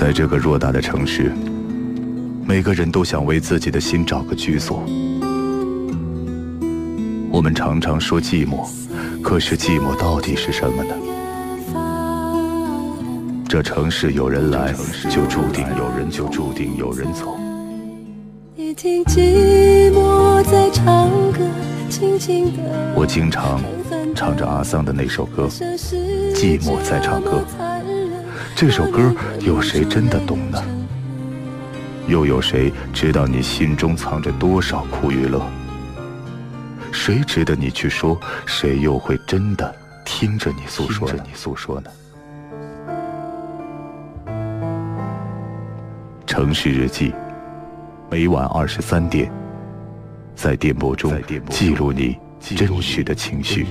在这个偌大的城市，每个人都想为自己的心找个居所。我们常常说寂寞，可是寂寞到底是什么呢？这城市有人来，就注定有人就注定有人走。我经常唱着阿桑的那首歌，《寂寞在唱歌》。这首歌有谁真的懂呢？又有谁知道你心中藏着多少苦与乐？谁值得你去说？谁又会真的听着你诉说？着你诉说呢？城市日记，每晚二十三点，在电波中记录你真实的情绪。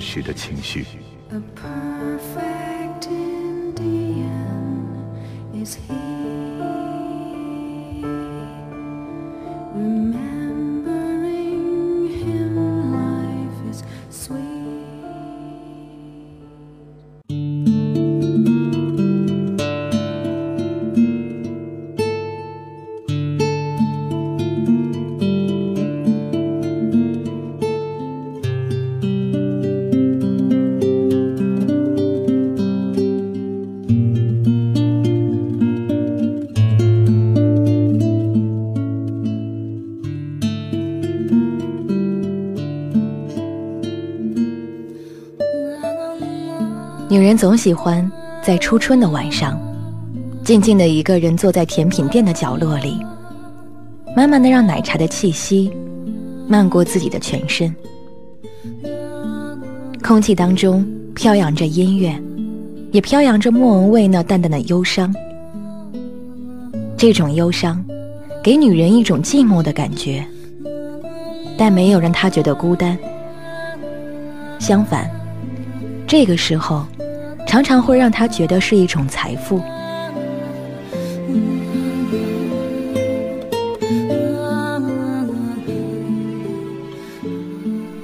is here. 女人总喜欢在初春的晚上，静静的一个人坐在甜品店的角落里，慢慢的让奶茶的气息漫过自己的全身。空气当中飘扬着音乐，也飘扬着莫文蔚那淡淡的忧伤。这种忧伤，给女人一种寂寞的感觉，但没有让她觉得孤单。相反，这个时候。常常会让他觉得是一种财富。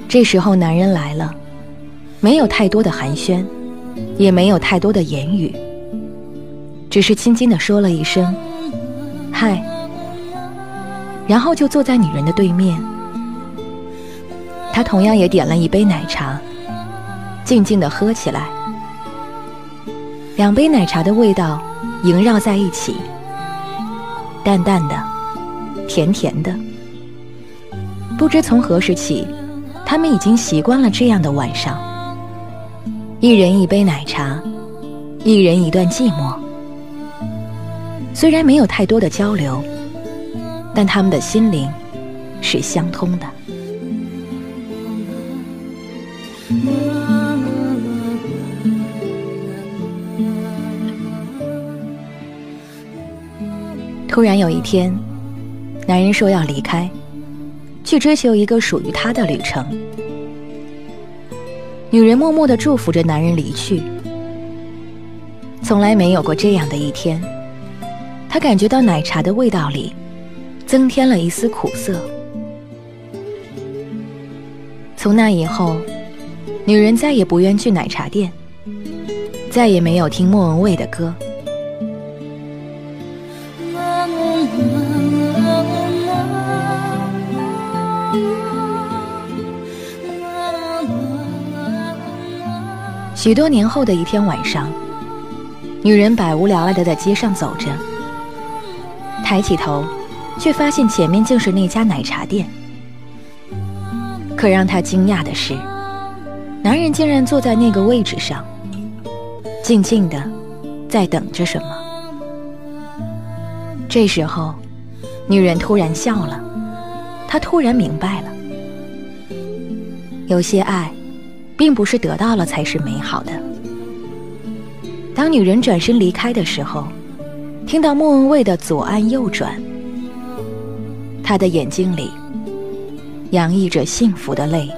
这时候，男人来了，没有太多的寒暄，也没有太多的言语，只是轻轻的说了一声“嗨”，然后就坐在女人的对面。他同样也点了一杯奶茶，静静的喝起来。两杯奶茶的味道萦绕在一起，淡淡的，甜甜的。不知从何时起，他们已经习惯了这样的晚上。一人一杯奶茶，一人一段寂寞。虽然没有太多的交流，但他们的心灵是相通的。突然有一天，男人说要离开，去追求一个属于他的旅程。女人默默的祝福着男人离去。从来没有过这样的一天，她感觉到奶茶的味道里增添了一丝苦涩。从那以后，女人再也不愿去奶茶店，再也没有听莫文蔚的歌。许多年后的一天晚上，女人百无聊赖的在街上走着，抬起头，却发现前面竟是那家奶茶店。可让她惊讶的是，男人竟然坐在那个位置上，静静的在等着什么。这时候，女人突然笑了，她突然明白了，有些爱。并不是得到了才是美好的。当女人转身离开的时候，听到莫文蔚的左岸右转，她的眼睛里洋溢着幸福的泪。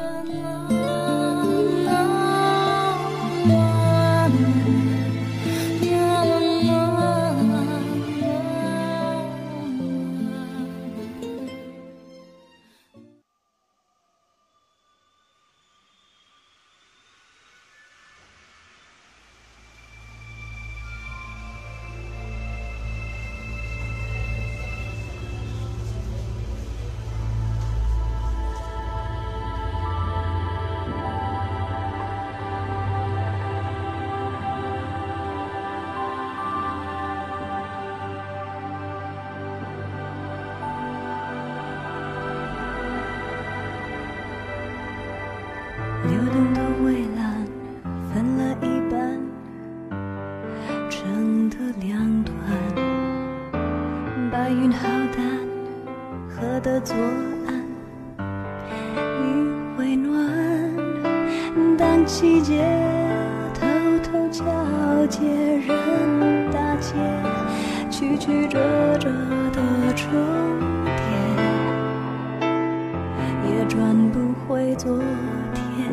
白云浩荡，河的左岸，雨会暖。当季节偷偷交接，人大街曲曲折折的春天，也转不回昨天。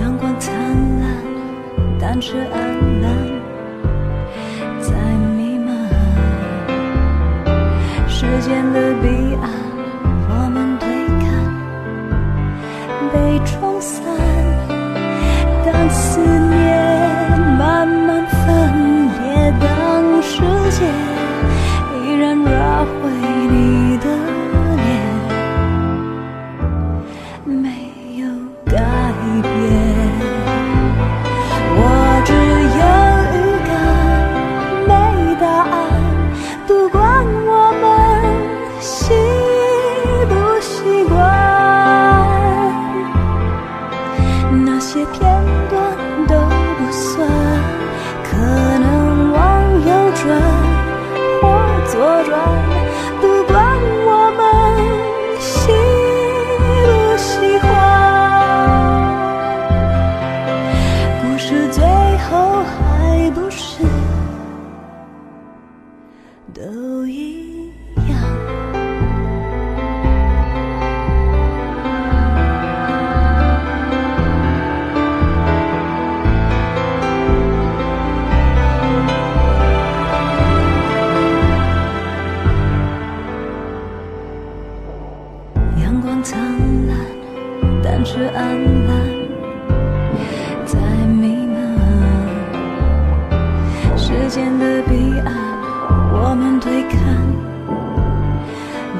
阳光灿烂，但是暗淡时间的彼岸，我们对看，被冲散。灿烂，但是暗淡在弥漫。时间的彼岸，我们对看，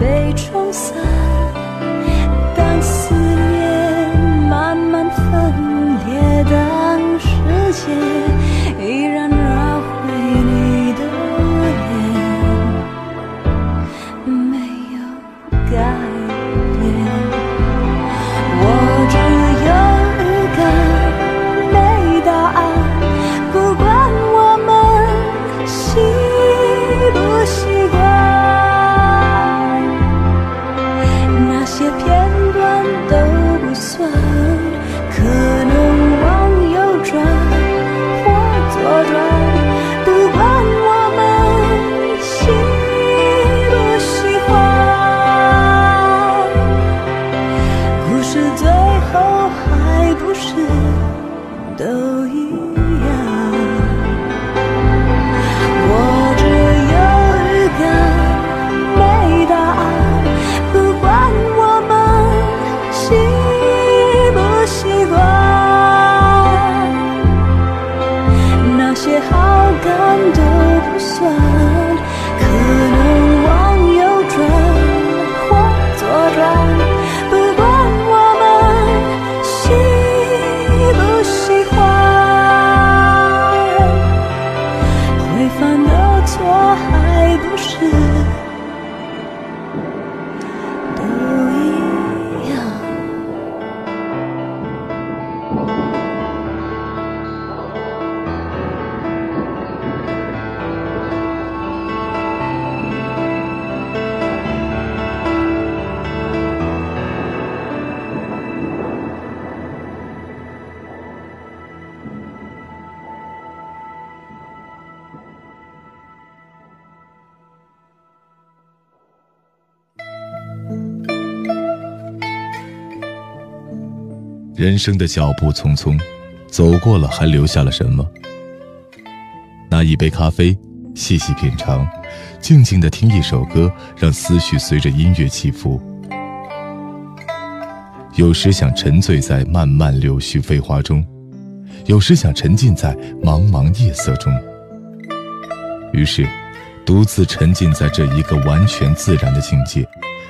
被冲散。当思念慢慢分裂，当世界依然人生的脚步匆匆，走过了还留下了什么？拿一杯咖啡，细细品尝，静静的听一首歌，让思绪随着音乐起伏。有时想沉醉在漫漫柳絮飞花中，有时想沉浸在茫茫夜色中。于是，独自沉浸在这一个完全自然的境界，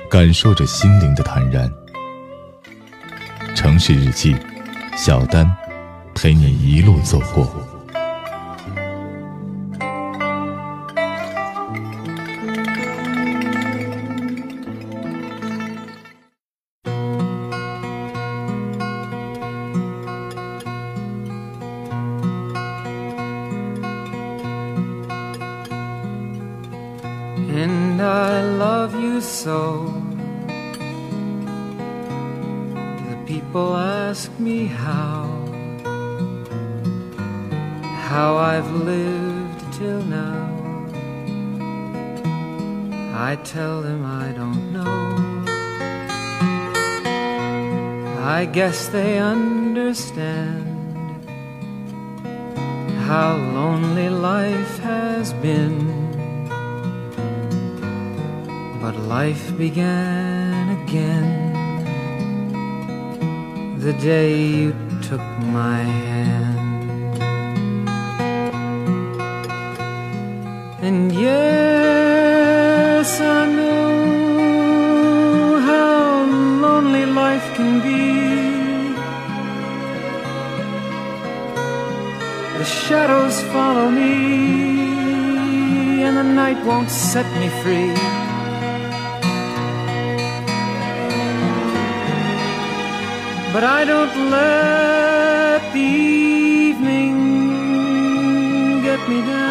感受着心灵的坦然。城市日记，小丹陪你一路走过。And I love you so. People ask me how, how I've lived till now. I tell them I don't know. I guess they understand how lonely life has been. But life began again the day you took my hand. And yes, I know how lonely life can be. The shadows follow me, and the night won't set me free. But I don't let the evening get me down.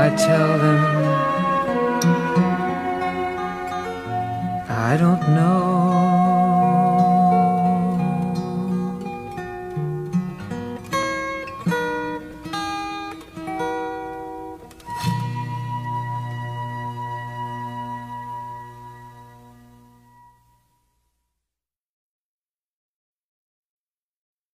I tell them I don't know.